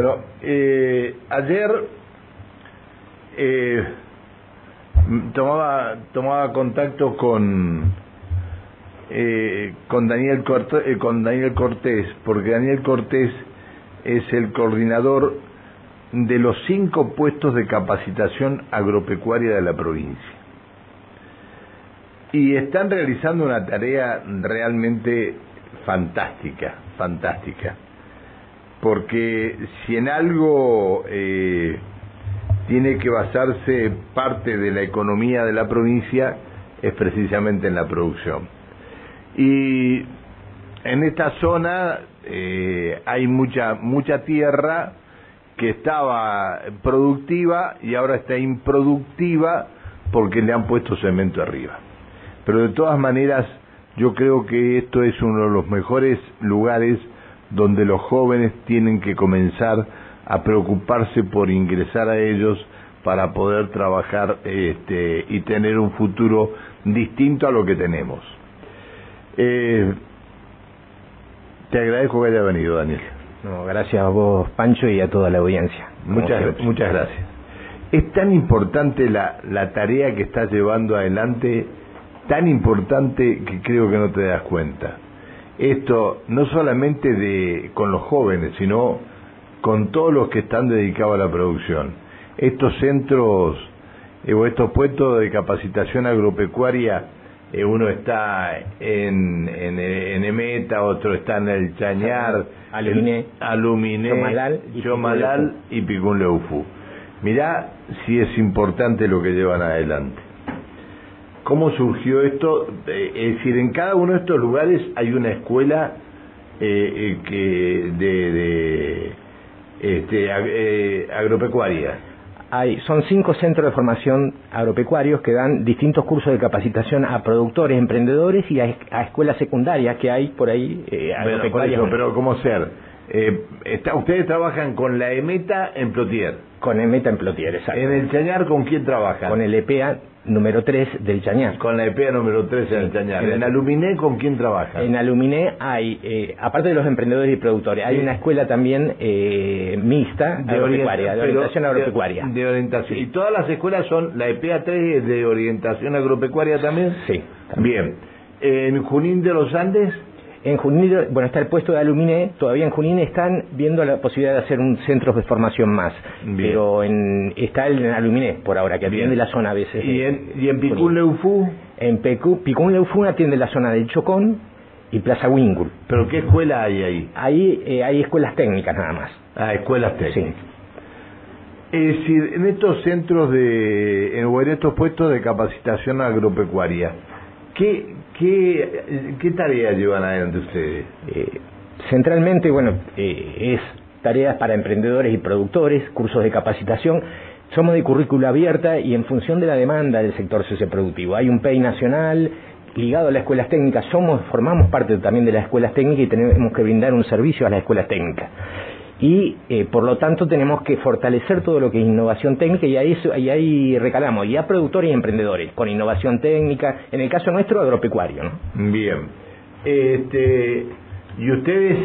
Bueno, eh, ayer eh, tomaba tomaba contacto con eh, con Daniel Cortés, eh, con Daniel Cortés, porque Daniel Cortés es el coordinador de los cinco puestos de capacitación agropecuaria de la provincia. Y están realizando una tarea realmente fantástica, fantástica. Porque si en algo eh, tiene que basarse parte de la economía de la provincia, es precisamente en la producción. Y en esta zona eh, hay mucha, mucha tierra que estaba productiva y ahora está improductiva porque le han puesto cemento arriba. Pero de todas maneras, yo creo que esto es uno de los mejores lugares donde los jóvenes tienen que comenzar a preocuparse por ingresar a ellos para poder trabajar este, y tener un futuro distinto a lo que tenemos. Eh, te agradezco que haya venido, Daniel. No, gracias a vos, Pancho, y a toda la audiencia. Muchas, muchas gracias. Es tan importante la, la tarea que estás llevando adelante, tan importante que creo que no te das cuenta. Esto no solamente de con los jóvenes, sino con todos los que están dedicados a la producción. Estos centros eh, o estos puestos de capacitación agropecuaria eh, uno está en, en, en, Emeta, otro está en el Chañar, Aluminé, Aluminé Chomalal y Chomalal y Picún Leufú. Mirá si es importante lo que llevan adelante. ¿Cómo surgió esto? Eh, es decir, en cada uno de estos lugares hay una escuela eh, que de, de este, ag, agropecuaria hay, son cinco centros de formación agropecuarios que dan distintos cursos de capacitación a productores, emprendedores y a, a escuelas secundarias que hay por ahí eh, agropecuarias. Pero ¿cómo ser? Eh, está, ustedes trabajan con la EMETA en Plotier. Con EMETA en Plotier, exacto. ¿En el Chañar con quién trabajan? Con el EPA número 3 del Chañar. Con la EPA número 3 en el Chañar. ¿En Aluminé con quién trabajan? En Aluminé hay, eh, aparte de los emprendedores y productores, hay una escuela también eh, mixta de agropecuaria, de orientación agropecuaria. De, de orientación. ¿Y todas las escuelas son, la EPA 3 es de orientación agropecuaria también? Sí. También. Bien. ¿En Junín de los Andes? En Junín, bueno, está el puesto de Aluminé, todavía en Junín están viendo la posibilidad de hacer un centro de formación más, Bien. pero en, está el en Aluminé por ahora, que atiende la zona a veces. ¿Y en, y en Picún Leufú? En Picún Leufú atiende la zona del Chocón y Plaza Wingul. ¿Pero qué escuela hay ahí? Ahí eh, hay escuelas técnicas nada más. Ah, escuelas técnicas. Sí. Es decir, en estos centros de, en estos puestos de capacitación agropecuaria, ¿qué, qué, qué tarea llevan adelante ustedes? Eh, centralmente, bueno, eh, es tareas para emprendedores y productores, cursos de capacitación. Somos de currícula abierta y en función de la demanda del sector socioproductivo. Hay un PEI nacional ligado a las escuelas técnicas, somos, formamos parte también de las escuelas técnicas y tenemos que brindar un servicio a las escuelas técnicas y eh, por lo tanto tenemos que fortalecer todo lo que es innovación técnica y ahí, y ahí recalamos ya productores y emprendedores con innovación técnica, en el caso nuestro agropecuario. ¿no? Bien. Este, y ustedes,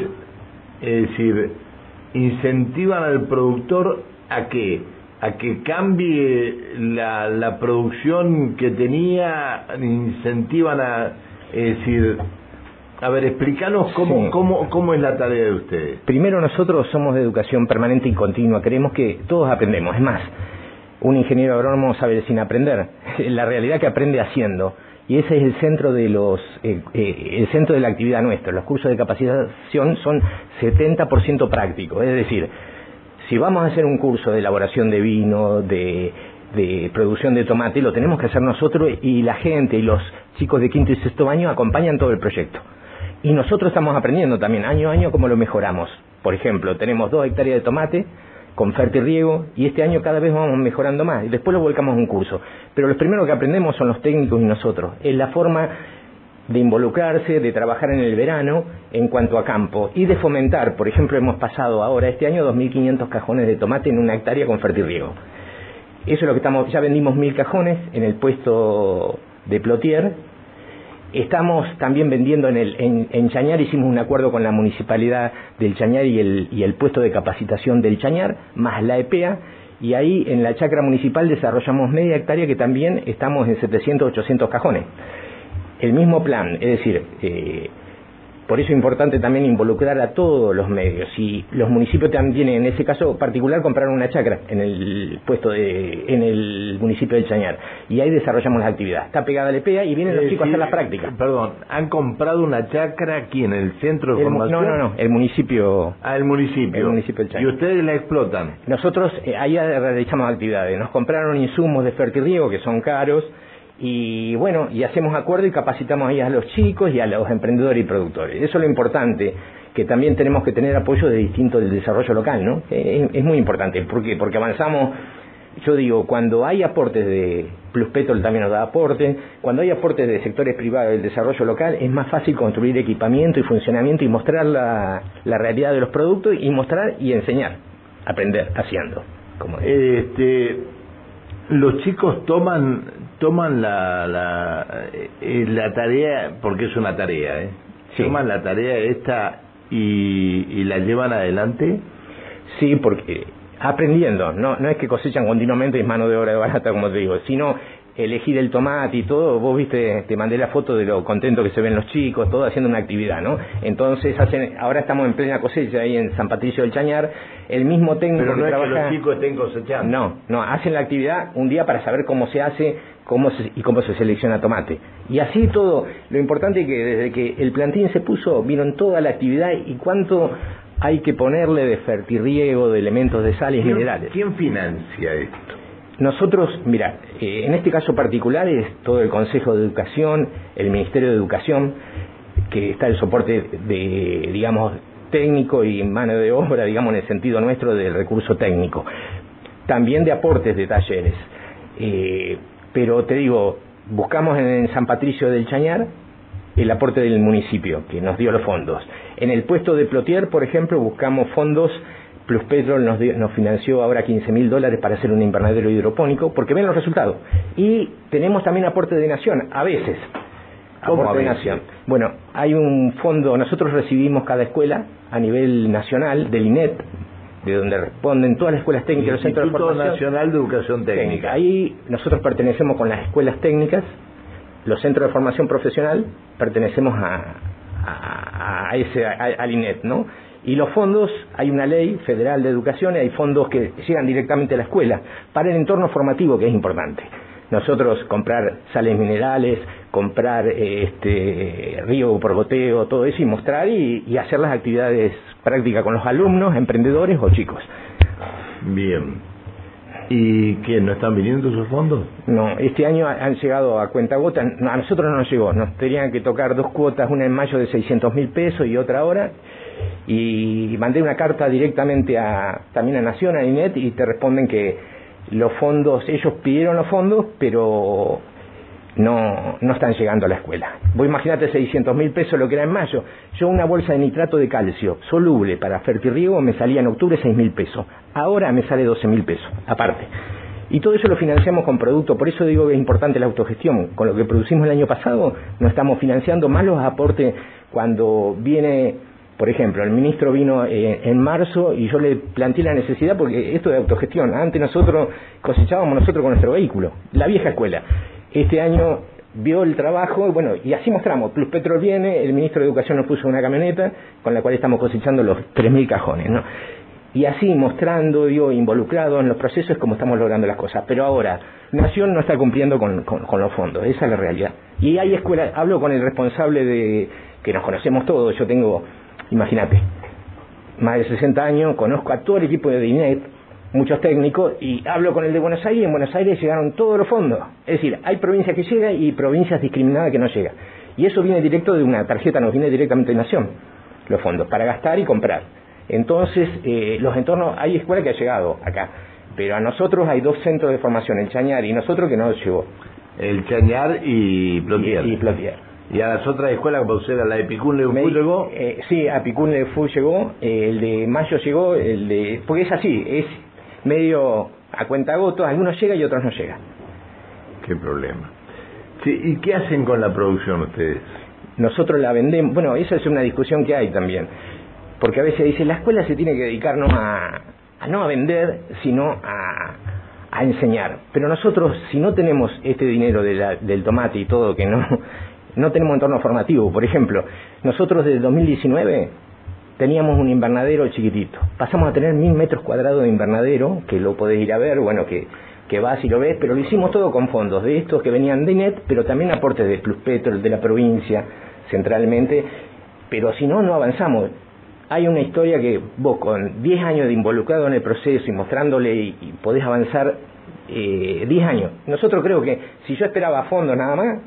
es decir, incentivan al productor a que a que cambie la, la producción que tenía, incentivan a, es decir, a ver, explícanos cómo, Sí. cómo, cómo es la tarea de ustedes. Primero nosotros somos de educación permanente y continua, creemos que todos aprendemos, es más, un ingeniero agrónomo sabe sin aprender, la realidad que aprende haciendo. Y ese es el centro de los eh, eh, el centro de la actividad nuestra. Los cursos de capacitación son 70% prácticos, es decir, si vamos a hacer un curso de elaboración de vino, de, de producción de tomate, lo tenemos que hacer nosotros y la gente y los chicos de quinto y sexto año acompañan todo el proyecto. Y nosotros estamos aprendiendo también año a año cómo lo mejoramos. Por ejemplo, tenemos dos hectáreas de tomate con fertirriego y este año cada vez vamos mejorando más y después lo volcamos a un curso. Pero los primeros que aprendemos son los técnicos y nosotros. Es la forma de involucrarse, de trabajar en el verano en cuanto a campo y de fomentar, por ejemplo, hemos pasado ahora este año 2.500 cajones de tomate en una hectárea con fertirriego. Eso es lo que estamos, ya vendimos mil cajones en el puesto de Plotier Estamos también vendiendo en, el, en, Chañar, hicimos un acuerdo con la municipalidad del Chañar y el, y el puesto de capacitación del Chañar, más la EPEA, y ahí en la chacra municipal desarrollamos media hectárea que también estamos en 700, 800 cajones. El mismo plan, es decir, eh, por eso es importante también involucrar a todos los medios. Y los municipios también, en ese caso particular, compraron una chacra en el puesto de, en el municipio del Chañar. Y ahí desarrollamos la actividad. Está pegada la EPEA y vienen los chicos a hacer la práctica. Perdón, ¿han comprado una chacra aquí en el centro de formación? No, no, no, el municipio. Ah, el municipio. El municipio del Chañar. ¿Y ustedes la explotan? Nosotros eh, ahí realizamos actividades. Nos compraron insumos de fertirriego que son caros y bueno, y hacemos acuerdo y capacitamos ahí a los chicos y a los emprendedores y productores. Eso es lo importante, que también tenemos que tener apoyo de distinto del desarrollo local, ¿no? Es, muy importante. ¿Por qué? Porque avanzamos, yo digo, cuando hay aportes de Plus Petrol también nos da aporte, cuando hay aportes de sectores privados del desarrollo local, es más fácil construir equipamiento y funcionamiento y mostrar la, la realidad de los productos y mostrar y enseñar, aprender haciendo. Como este, los chicos toman toman la, la, eh, la tarea, porque es una tarea, ¿eh? Toman la tarea esta y, y la llevan adelante. Sí, porque aprendiendo, no, no es que cosechan continuamente es mano de obra de barata, como te digo, sino elegir el tomate y todo, vos viste, te mandé la foto de lo contento que se ven los chicos, todo haciendo una actividad, ¿no? Entonces hacen, ahora estamos en plena cosecha ahí en San Patricio del Chañar, el mismo técnico Pero no que es que los chicos estén cosechando. No, no, hacen la actividad un día para saber cómo se hace, cómo y cómo se selecciona tomate. Y así todo, lo importante es que desde que el plantín se puso, vieron toda la actividad y cuánto hay que ponerle de fertirriego, de elementos de sales minerales. ¿Quién financia esto? Nosotros, mira, eh, en este caso particular es todo el Consejo de Educación, el Ministerio de Educación, que está el soporte de, digamos, técnico y mano de obra, digamos, en el sentido nuestro del recurso técnico. También de aportes de talleres. Eh, pero te digo, buscamos en San Patricio del Chañar el aporte del municipio, que nos dio los fondos. En el puesto de Plotier, por ejemplo, buscamos fondos Plus Petrol nos, nos financió ahora 15 mil dólares para hacer un invernadero hidropónico, porque ven los resultados. Y tenemos también aporte de nación, a veces. Aporte de nación. Bueno, hay un fondo, nosotros recibimos cada escuela a nivel nacional del INET, de donde responden todas las escuelas técnicas, los centros de formación. Nacional de Educación Técnica. Ahí nosotros pertenecemos con las escuelas técnicas, los centros de formación profesional, pertenecemos a, a, ese, al INET, ¿no? Y los fondos, hay una ley federal de educación y hay fondos que llegan directamente a la escuela para el entorno formativo que es importante. Nosotros comprar sales minerales, comprar eh, este río por goteo, todo eso y mostrar y, hacer las actividades prácticas con los alumnos, emprendedores o chicos. Bien. ¿Y que no están viniendo esos fondos? No, este año han llegado a cuenta gota, a nosotros no nos llegó, nos tenían que tocar dos cuotas, una en mayo de 600 mil pesos y otra ahora, y mandé una carta directamente a también a Nación, a INET, y te responden que los fondos, ellos pidieron los fondos, pero no, no están llegando a la escuela. Vos imaginate 600 mil pesos lo que era en mayo. Yo una bolsa de nitrato de calcio soluble para fertirriego me salía en octubre 6 mil pesos. Ahora me sale 12 mil pesos, aparte. Y todo eso lo financiamos con producto, por eso digo que es importante la autogestión. Con lo que producimos el año pasado, no estamos financiando más los aportes cuando viene por ejemplo, el ministro vino eh, en marzo y yo le planteé la necesidad porque esto de autogestión. Antes nosotros cosechábamos nosotros con nuestro vehículo, la vieja escuela. Este año vio el trabajo, bueno, y así mostramos. Plus Petrol viene, el ministro de Educación nos puso una camioneta con la cual estamos cosechando los 3.000 cajones, ¿no? Y así mostrando, digo, involucrado en los procesos como estamos logrando las cosas. Pero ahora, Nación no está cumpliendo con, con los fondos, esa es la realidad. Y hay escuelas, hablo con el responsable de, que nos conocemos todos, yo tengo Imagínate, más de 60 años, conozco a todo el equipo de DINET, muchos técnicos, y hablo con el de Buenos Aires, y en Buenos Aires llegaron todos los fondos. Es decir, hay provincias que llegan y provincias discriminadas que no llegan. Y eso viene directo de una tarjeta, nos viene directamente de Nación, los fondos, para gastar y comprar. Entonces, eh, los entornos, hay escuelas que ha llegado acá, pero a nosotros hay dos centros de formación, el Chañar y nosotros que no llegó. El Chañar y Plotier. y Plotier. ¿Y a las otras escuelas, como era la de Picún Lefú llegó? Eh, sí, a Picún Lefú llegó, eh, el de Mayo llegó, el de porque es así, es medio a cuenta gotos, algunos llegan y otros no llegan. Qué problema. Sí, ¿y qué hacen con la producción ustedes? Nosotros la vendemos, bueno, esa es una discusión que hay también, porque a veces dice, la escuela se tiene que dedicar no a, no a vender, sino a, a enseñar. Pero nosotros, si no tenemos este dinero del tomate y todo, que no, no tenemos entorno formativo, por ejemplo, nosotros desde 2019 teníamos un invernadero chiquitito. Pasamos a tener mil metros cuadrados de invernadero, que lo podés ir a ver, bueno, que, que vas y lo ves, pero lo hicimos todo con fondos de estos que venían de INET, pero también aportes de Plus Petro, de la provincia, centralmente, pero si no, no avanzamos. Hay una historia que vos con 10 años de involucrado en el proceso y mostrándole y, podés avanzar eh, 10 años. Nosotros creo que si yo esperaba fondos nada más,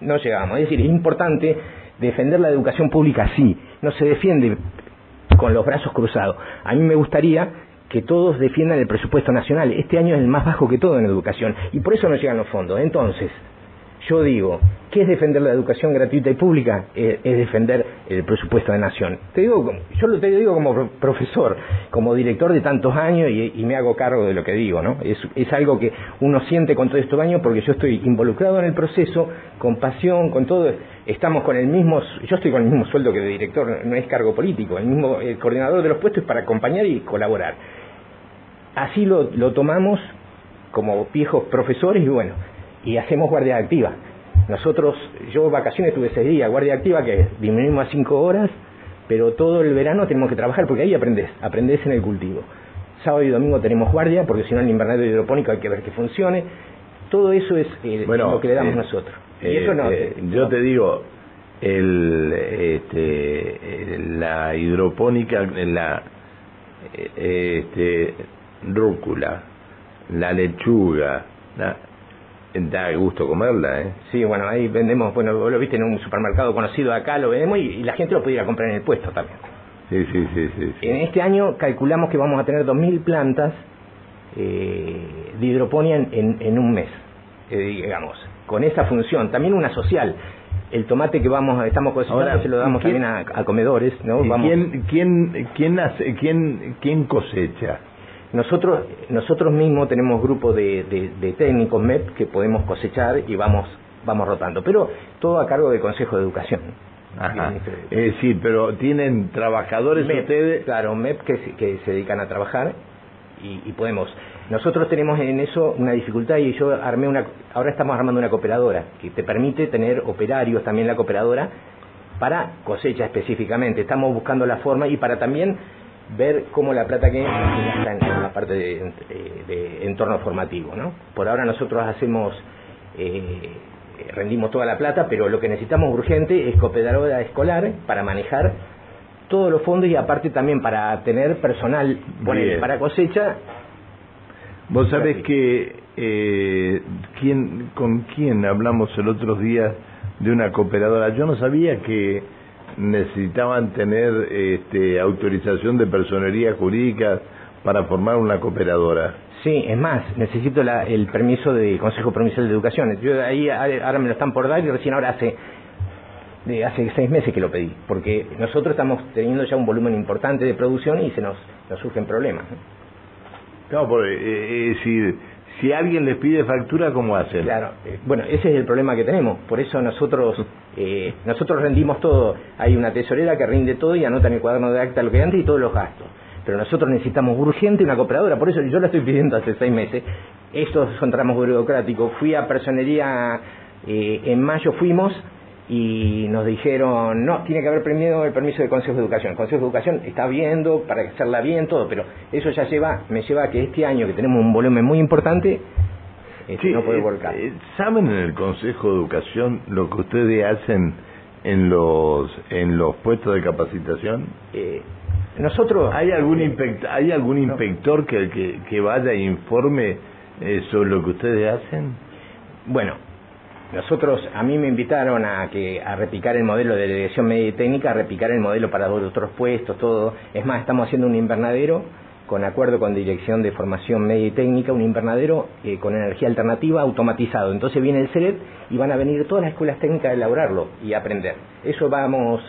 no llegábamos. Es decir, es importante defender la educación pública sí, no se defiende con los brazos cruzados. A mí me gustaría que todos defiendan el presupuesto nacional. Este año es el más bajo que todo en educación y por eso no llegan los fondos. Entonces, yo digo, ¿qué es defender la educación gratuita y pública? Eh, es, defender el presupuesto de nación. Te digo, yo lo te digo como profesor, como director de tantos años y, me hago cargo de lo que digo, ¿no? Es, algo que uno siente con todo estos años porque yo estoy involucrado en el proceso, con pasión, con todo. Estamos con el mismo, yo estoy con el mismo sueldo que de director, no es cargo político, el mismo el coordinador de los puestos es para acompañar y colaborar. Así lo, lo tomamos como viejos profesores y bueno, y hacemos guardia activa. Nosotros, yo vacaciones tuve seis días, guardia activa que disminuimos a cinco horas, pero todo el verano tenemos que trabajar porque ahí aprendes, aprendes en el cultivo. Sábado y domingo tenemos guardia porque si no el invernadero hidropónico hay que ver que funcione. Todo eso es eh, lo que le damos eh, nosotros. y eso no, eh, yo te digo, el, este, la hidropónica, la este, rúcula, la lechuga, la, da gusto comerla, ¿eh? Sí, bueno, ahí vendemos, bueno, vos lo viste en un supermercado conocido acá, lo vendemos y, la gente lo puede ir a comprar en el puesto también. Sí, sí, sí, sí. En este año calculamos que vamos a tener 2.000 plantas eh, de hidroponía en, en, un mes, eh, digamos, con esa función. También una social. El tomate que vamos estamos cosechando se lo damos también a, comedores, ¿no? Vamos. ¿Quién, quién, quién, hace, quién, quién cosecha? Nosotros, nosotros mismos tenemos grupos de, de, técnicos MEP que podemos cosechar y vamos, vamos rotando, pero todo a cargo del Consejo de Educación. Ajá. Es decir, pero tienen trabajadores ustedes. Claro, MEP que, que se dedican a trabajar y, y, podemos. Nosotros tenemos en eso una dificultad y yo armé una. Ahora estamos armando una cooperadora que te permite tener operarios también la cooperadora para cosecha específicamente. Estamos buscando la forma y para también ver cómo la plata que está en la parte de, entorno formativo. ¿no? Por ahora nosotros hacemos, eh, rendimos toda la plata, pero lo que necesitamos urgente es cooperadora escolar para manejar todos los fondos y aparte también para tener personal para cosecha. Vos sabés que eh, ¿quién, con quién hablamos el otro día de una cooperadora. Yo no sabía que necesitaban tener este, autorización de personería jurídica para formar una cooperadora. Sí, es más, necesito el permiso del Consejo Provincial de Educación. Yo ahí ahora me lo están por dar y recién ahora hace de hace seis meses que lo pedí, porque nosotros estamos teniendo ya un volumen importante de producción y se nos, nos surgen problemas. Claro, porque, eh, es decir, si alguien les pide factura, ¿cómo hacen? Claro, eh, bueno, ese es el problema que tenemos. Por eso nosotros eh, nosotros rendimos todo. Hay una tesorera que rinde todo y anota en el cuaderno de acta lo que antes y todos los gastos. Pero nosotros necesitamos urgente una cooperadora. Por eso yo la estoy pidiendo hace seis meses. Estos son tramos burocráticos. Fui a personería, eh, en mayo fuimos y nos dijeron, no, tiene que haber premiado el permiso del Consejo de Educación. El Consejo de Educación está viendo para hacerla bien, todo, pero eso ya lleva, me lleva a que este año, que tenemos un volumen muy importante, este, no puede eh, volcar. Eh, ¿Saben en el Consejo de Educación lo que ustedes hacen en los en los puestos de capacitación? Eh, nosotros... ¿Hay algún, ¿hay algún inspector que, que, que vaya e informe sobre lo que ustedes hacen? Bueno, nosotros, a mí me invitaron a que a repicar el modelo de dirección media y técnica, a repicar el modelo para otros puestos, todo. Es más, estamos haciendo un invernadero con acuerdo con Dirección de Formación Media y Técnica, un invernadero eh, con energía alternativa automatizado. Entonces viene el CERET y van a venir todas las escuelas técnicas a elaborarlo y aprender. Eso vamos,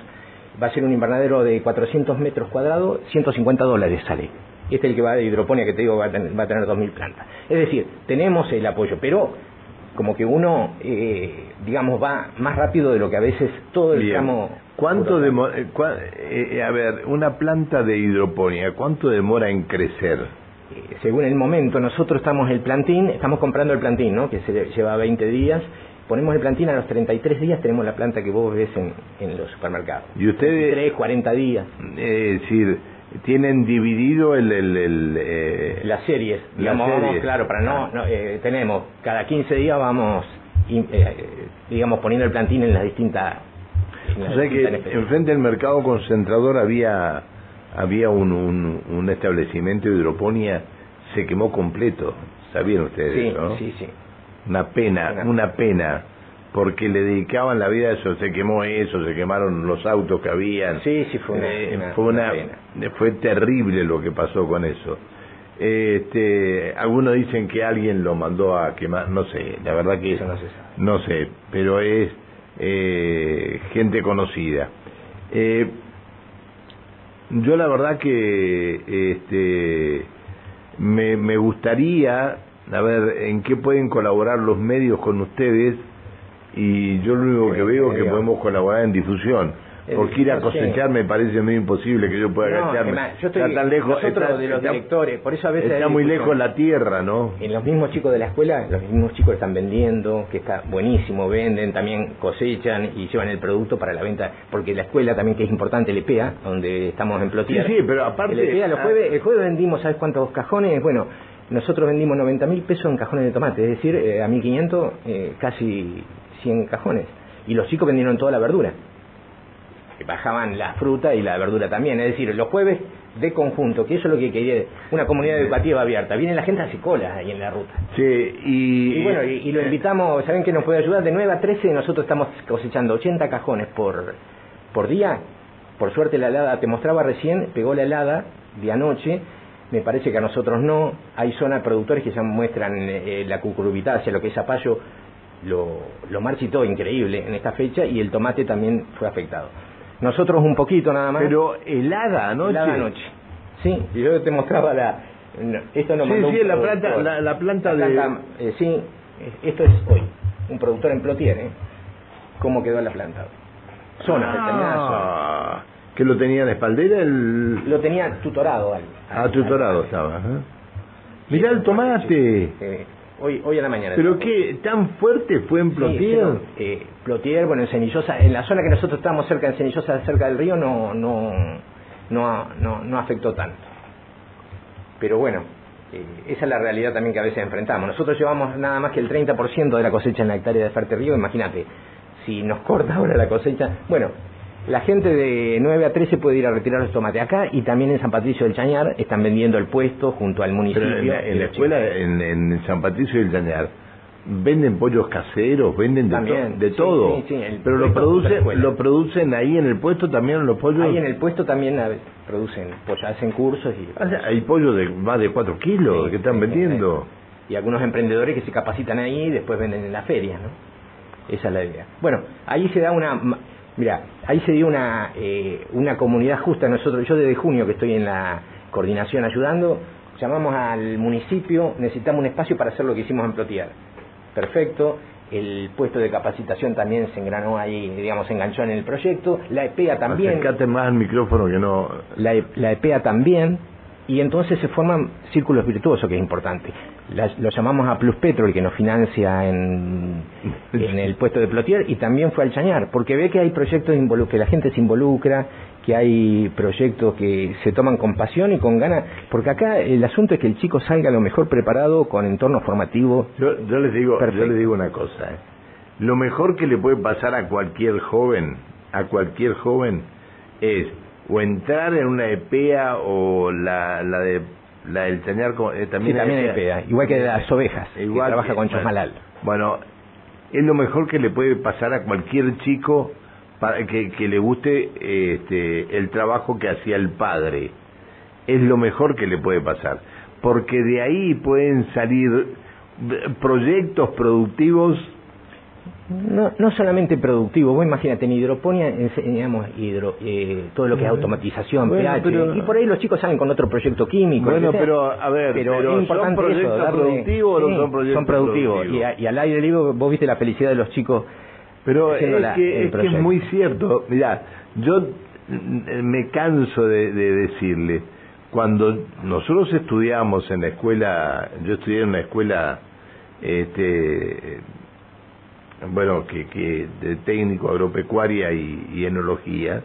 va a ser un invernadero de 400 metros cuadrados, 150 dólares sale. Este es el que va de hidroponía, que te digo va va a tener 2.000 plantas. Es decir, tenemos el apoyo, pero como que uno, eh, digamos, va más rápido de lo que a veces todo el tramo... ¿Cuánto demora, eh, eh, a ver, una planta de hidroponía, ¿cuánto demora en crecer? según el momento, nosotros estamos el plantín, estamos comprando el plantín, ¿no? Que se lleva 20 días, ponemos el plantín a los 33 días, tenemos la planta que vos ves en, en los supermercados. ¿Y ustedes? 3, 40 días. Es decir, tienen dividido el, el, eh, las series digamos vamos, claro para no, no eh, tenemos cada 15 días vamos eh, digamos poniendo el plantín en las distintas o sea que enfrente del mercado concentrador había había un, un, un, establecimiento de hidroponía se quemó completo sabían ustedes sí, ¿no? sí sí. Una pena una pena porque le dedicaban la vida a eso, se quemó eso, se quemaron los autos que habían. Sí, sí, fue una, eh, fue, una, fue terrible lo que pasó con eso. Este, algunos dicen que alguien lo mandó a quemar, no sé, la verdad que eso no, sé, no sé, pero es eh, gente conocida. Eh, yo la verdad que este, me, me gustaría, a ver, en qué pueden colaborar los medios con ustedes y yo lo único que veo es que podemos colaborar en difusión. Porque ir a cosechar me parece muy imposible que yo pueda no, agacharme. yo estoy, está tan lejos, nosotros de los directores, por eso a veces está muy lejos la tierra, ¿no? En los mismos chicos de la escuela, los mismos chicos están vendiendo, que está buenísimo, venden, también cosechan y llevan el producto para la venta, porque la escuela también que es importante, el EPEA, donde estamos en Plotier. Sí, sí, pero aparte... El EPEA, los jueves, el jueves vendimos, ¿sabes cuántos cajones? Bueno, nosotros vendimos 90 mil pesos en cajones de tomate, es decir, eh, a 1.500 eh, casi 100 cajones. Y los chicos vendieron toda la verdura. Bajaban la fruta y la verdura también. Es decir, los jueves de conjunto, que eso es lo que quería, una comunidad educativa abierta. Viene la gente a hacer cola ahí en la ruta. Sí, y, y bueno, y, lo invitamos, ¿saben que nos puede ayudar? De 9 a 13 nosotros estamos cosechando 80 cajones por, por día. Por suerte la helada, te mostraba recién, pegó la helada de anoche me parece que a nosotros no. Hay zonas productores que ya muestran eh, la cucurbitácea, lo que es zapallo, lo, lo marchitó increíble en esta fecha y el tomate también fue afectado. Nosotros un poquito nada más. Pero helada anoche. Helada anoche. Sí, yo te mostraba la... esto no sí, sí, la planta, la, planta de... Eh, sí, esto es hoy. Un productor en Plotier, ¿eh? ¿Cómo quedó la planta? Zonas, ah, ¿Que lo tenía de espaldera? El... Lo tenía tutorado. Al, ah, tutorado estaba. ¿eh? Mirá el tomate. Hoy, hoy a la mañana. ¿Pero qué? ¿Tan fuerte fue en Plotier? eh, Plotier, bueno, en Cenillosa, en la zona que nosotros estábamos cerca de Cenillosa, cerca del río, no, no, no, no, no afectó tanto. Pero bueno, eh, esa es la realidad también que a veces enfrentamos. Nosotros llevamos nada más que el 30% de la cosecha en la hectárea de Ferte Río, imagínate, si nos corta ahora la cosecha, bueno, la gente de 9 a 13 puede ir a retirar los tomates acá y también en San Patricio del Chañar están vendiendo el puesto junto al municipio. en, la, escuela, en, San Patricio del Chañar, venden pollos caseros, venden de, de todo. Pero lo producen, lo producen ahí en el puesto también los pollos. Ahí en el puesto también producen pollos, hacen cursos y. Ah, hay pollos de más de 4 kilos que están vendiendo. Y algunos emprendedores que se capacitan ahí y después venden en las ferias, ¿no? Esa es la idea. Bueno, ahí se da una Mira, ahí se dio una, eh, una comunidad justa. Nosotros, yo desde junio que estoy en la coordinación ayudando, llamamos al municipio, necesitamos un espacio para hacer lo que hicimos en Plotier. Perfecto, el puesto de capacitación también se engranó ahí, digamos, se enganchó en el proyecto. La EPEA también. Acercate más al micrófono que no. La, e, la EPEA también. Y entonces se forman círculos virtuosos, que es importante lo llamamos a Plus Petrol, que nos financia en, en el puesto de Plotier, y también fue al Chañar, porque ve que hay proyectos que la gente se involucra, que hay proyectos que se toman con pasión y con ganas, porque acá el asunto es que el chico salga lo mejor preparado con entorno formativo. Yo, yo les digo, yo les digo una cosa, ¿eh? lo mejor que le puede pasar a cualquier joven, a cualquier joven, es o entrar en una EPEA o la, la de la del Chañar eh, también, sí, también igual que las ovejas, igual trabaja con Chosmalal. Bueno, es lo mejor que le puede pasar a cualquier chico para que, que le guste este, el trabajo que hacía el padre. Es lo mejor que le puede pasar, porque de ahí pueden salir proyectos productivos no, no solamente productivo, vos imagínate, en hidroponía enseñamos hidro, eh, todo lo que es automatización, pH, y por ahí los chicos salen con otro proyecto químico. Bueno, pero a ver, pero, es importante ¿son proyectos productivos o no son proyectos Son productivos, Y, al aire libre vos viste la felicidad de los chicos. Pero es, que, es, es muy cierto, mirá, yo me canso de, de decirle, cuando nosotros estudiamos en la escuela, yo estudié en una escuela este bueno, que, que de técnico agropecuaria y, enología,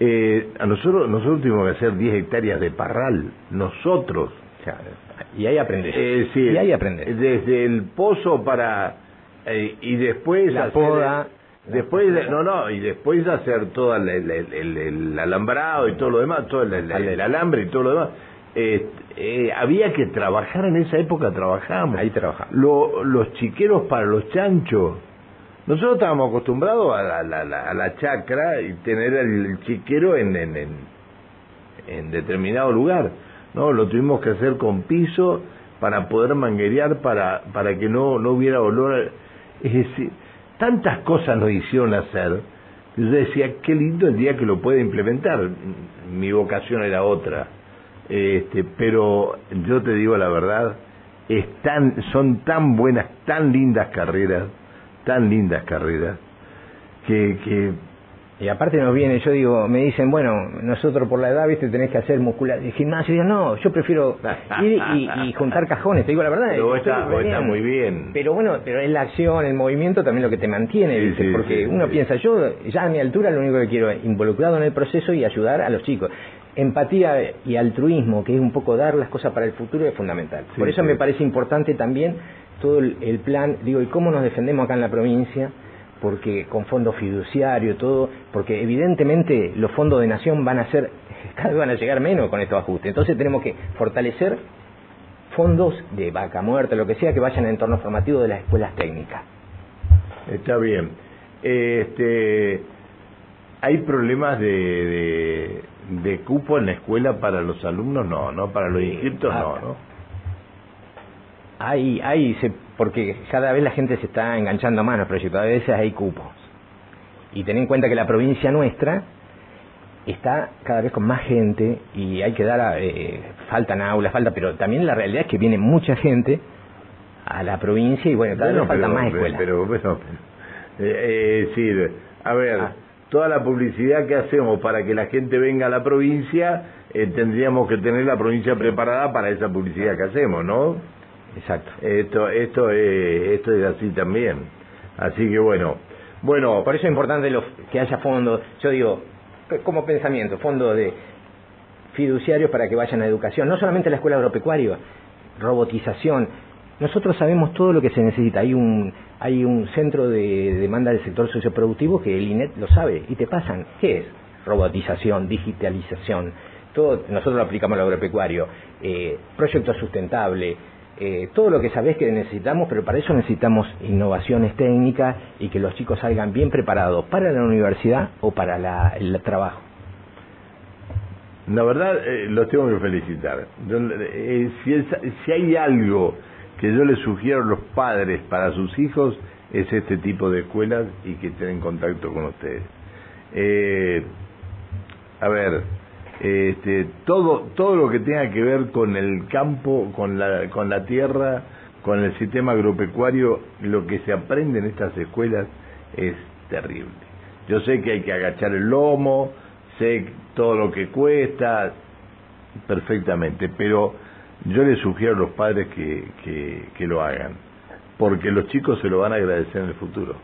eh, a nosotros nosotros tuvimos que hacer 10 hectáreas de parral, nosotros. y ahí aprendes. Eh, sí, y ahí aprendes. Desde el pozo para... Eh, y después... La poda... Después, no, no, y después hacer todo el, el, alambrado y todo lo demás, todo el, alambre y todo lo demás. Eh, eh, había que trabajar en esa época, trabajamos. Ahí trabajamos. los chiqueros para los chanchos. Nosotros estábamos acostumbrados a la, a la chacra y tener el chiquero en, en, en, determinado lugar. no Lo tuvimos que hacer con piso para poder manguerear, para, para que no, no hubiera olor. Es decir, tantas cosas nos hicieron hacer. Yo decía, qué lindo el día que lo puede implementar. Mi vocación era otra este, pero yo te digo la verdad, están, son tan buenas, tan lindas carreras, tan lindas carreras, que, que y aparte nos viene, yo digo, me dicen, bueno, nosotros por la edad, viste, tenés que hacer muscular, y gimnasio, y digo, no, yo prefiero ir y, juntar cajones, te digo la verdad. Pero está, está, muy bien. Pero bueno, pero es la acción, el movimiento también lo que te mantiene, ¿viste? porque uno piensa, yo ya a mi altura lo único que quiero es involucrado en el proceso y ayudar a los chicos empatía y altruismo, que es un poco dar las cosas para el futuro, es fundamental. Por eso me parece importante también todo el, plan, digo, ¿y cómo nos defendemos acá en la provincia? Porque con fondo fiduciario, todo, porque evidentemente los fondos de nación van a ser, cada vez van a llegar menos con estos ajustes. Entonces tenemos que fortalecer fondos de vaca muerta, lo que sea, que vayan al entorno formativo de las escuelas técnicas. Está bien. Este, hay problemas de de cupo en la escuela para los alumnos no, ¿no? Para los inscriptos no, ¿no? Hay, hay, se, porque cada vez la gente se está enganchando más pero proyectos, a veces hay cupos. Y ten en cuenta que la provincia nuestra está cada vez con más gente y hay que dar, eh, faltan aulas, falta, pero también la realidad es que viene mucha gente a la provincia y bueno, cada vez faltan más escuelas. Pero, bueno, eh, eh, a ver, ah toda la publicidad que hacemos para que la gente venga a la provincia, eh, tendríamos que tener la provincia preparada para esa publicidad que hacemos, ¿no? Exacto. Esto, esto, es, esto es así también. Así que bueno, bueno. Por eso es importante que haya fondos. Yo digo, como pensamiento, fondos de fiduciarios para que vayan a educación, no solamente a la escuela agropecuaria, robotización. Nosotros sabemos todo lo que se necesita. Hay un hay un centro de demanda del sector socioproductivo que el INET lo sabe y te pasan. ¿Qué es? Robotización, digitalización. Todo, nosotros lo aplicamos al agropecuario. Eh, proyecto sustentable. Eh, todo lo que sabés que necesitamos, pero para eso necesitamos innovaciones técnicas y que los chicos salgan bien preparados para la universidad o para el trabajo. La verdad, eh, los tengo que felicitar. Eh, si, si hay algo que yo les sugiero a los padres para sus hijos es este tipo de escuelas y que estén en contacto con ustedes. Eh, a ver, este, todo, todo lo que tenga que ver con el campo, con la, con la tierra, con el sistema agropecuario, lo que se aprende en estas escuelas es terrible. Yo sé que hay que agachar el lomo, sé todo lo que cuesta, perfectamente, pero yo les sugiero a los padres que, que, lo hagan, porque los chicos se lo van a agradecer en el futuro.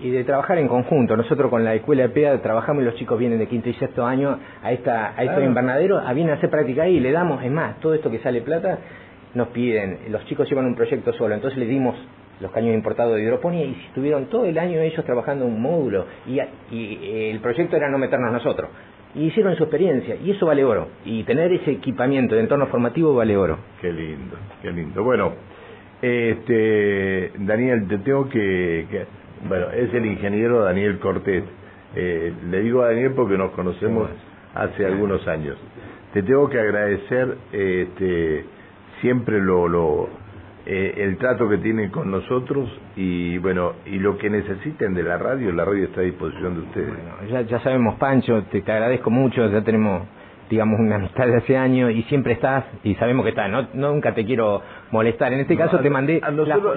Y de trabajar en conjunto. Nosotros con la escuela de PEA trabajamos y los chicos vienen de quinto y sexto año a esta a estos invernaderos, a vienen a hacer práctica ahí y le damos, es más, todo esto que sale plata nos piden, los chicos llevan un proyecto solo, entonces le dimos los caños importados de hidroponía y estuvieron todo el año ellos trabajando en un módulo. Y, y el proyecto era no meternos nosotros y hicieron su experiencia y eso vale oro. Y tener ese equipamiento de entorno formativo vale oro. Qué lindo qué lindo. Bueno este Daniel te tengo que, bueno es el ingeniero Daniel Cortés. Eh, le digo a Daniel porque nos conocemos hace algunos años. Te tengo que agradecer este siempre lo, lo eh, el trato que tienen con nosotros y bueno, y lo que necesiten de la radio, la radio está a disposición de ustedes. ya, ya sabemos, Pancho, te, te agradezco mucho, ya tenemos digamos, una amistad de hace años y siempre estás y sabemos que estás. No, nunca te quiero molestar. En este caso te mandé.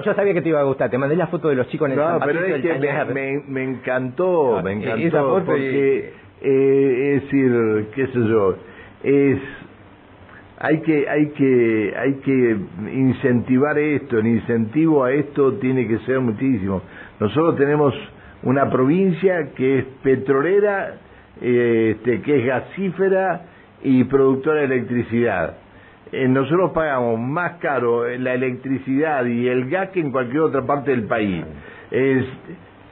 yo sabía que te iba a gustar. Te mandé la foto de los chicos en el No, pero es que me, me, encantó, me encantó. porque, eh, es decir, qué sé yo, es. Hay que, hay que, hay que incentivar esto. El incentivo a esto tiene que ser muchísimo. Nosotros tenemos una provincia que es petrolera, eh, este, que es gasífera y productora de electricidad. Eh, nosotros pagamos más caro la electricidad y el gas que en cualquier otra parte del país. Es,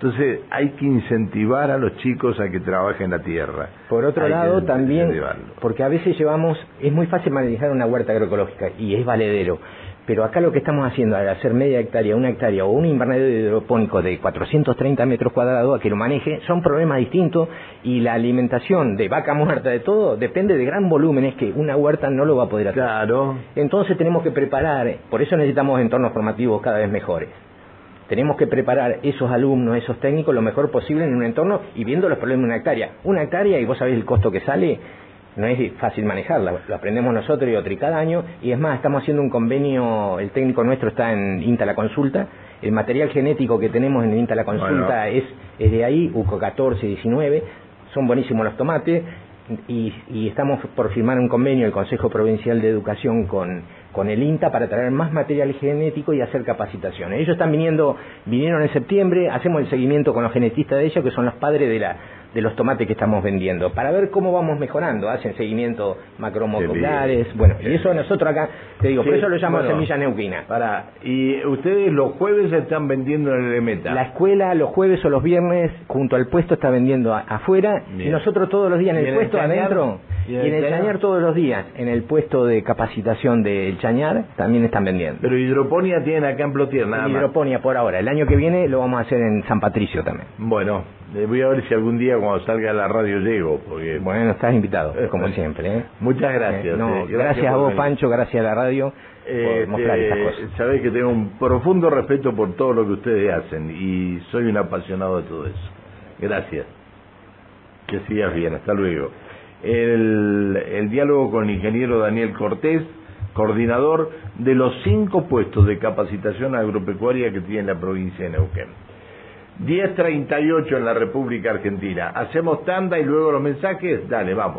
entonces hay que incentivar a los chicos a que trabajen la tierra. Por otro lado, también, porque a veces llevamos, es muy fácil manejar una huerta agroecológica y es valedero, pero acá lo que estamos haciendo al hacer media hectárea, una hectárea o un invernadero hidropónico de 430 metros cuadrados a que lo maneje, son problemas distintos y la alimentación de vaca muerta de todo depende de gran volúmenes que una huerta no lo va a poder hacer. Claro. Entonces tenemos que preparar, por eso necesitamos entornos formativos cada vez mejores. Tenemos que preparar esos alumnos, esos técnicos lo mejor posible en un entorno y viendo los problemas de una hectárea. Una hectárea, y vos sabés el costo que sale, no es fácil manejarla, lo aprendemos nosotros y otro y cada año, y es más, estamos haciendo un convenio, el técnico nuestro está en INTA la consulta, el material genético que tenemos en INTA la consulta es, es de ahí, UCO 14, 19, son buenísimos los tomates, y, y, estamos por firmar un convenio el Consejo Provincial de Educación con, con el INTA para traer más material genético y hacer capacitaciones. Ellos están viniendo, vinieron en septiembre, hacemos el seguimiento con los genetistas de ellos, que son los padres de la de los tomates que estamos vendiendo, para ver cómo vamos mejorando, hacen seguimiento macromoculares, bueno, y eso nosotros acá, te digo, por eso lo llamo semilla neuquina. Para, y ustedes los jueves están vendiendo en el Emeta. La escuela los jueves o los viernes junto al puesto está vendiendo afuera y nosotros todos los días en el puesto adentro y en el, Chañar todos los días, en el puesto de capacitación del Chañar también están vendiendo. Pero hidroponía tienen acá en Plotier, nada Hidroponía por ahora, el año que viene lo vamos a hacer en San Patricio también. Bueno, eh, voy a ver si algún día cuando salga a la radio llego, porque... Bueno, estás invitado, como siempre. ¿eh? Muchas gracias. Eh, gracias, a vos, Pancho, gracias a la radio por mostrar estas cosas. Sabés que tengo un profundo respeto por todo lo que ustedes hacen y soy un apasionado de todo eso. Gracias. Que sigas bien, hasta luego. El, el diálogo con el ingeniero Daniel Cortés, coordinador de los cinco puestos de capacitación agropecuaria que tiene la provincia de Neuquén. 10.38 en la República Argentina. Hacemos tanda y luego los mensajes. Dale, vamos.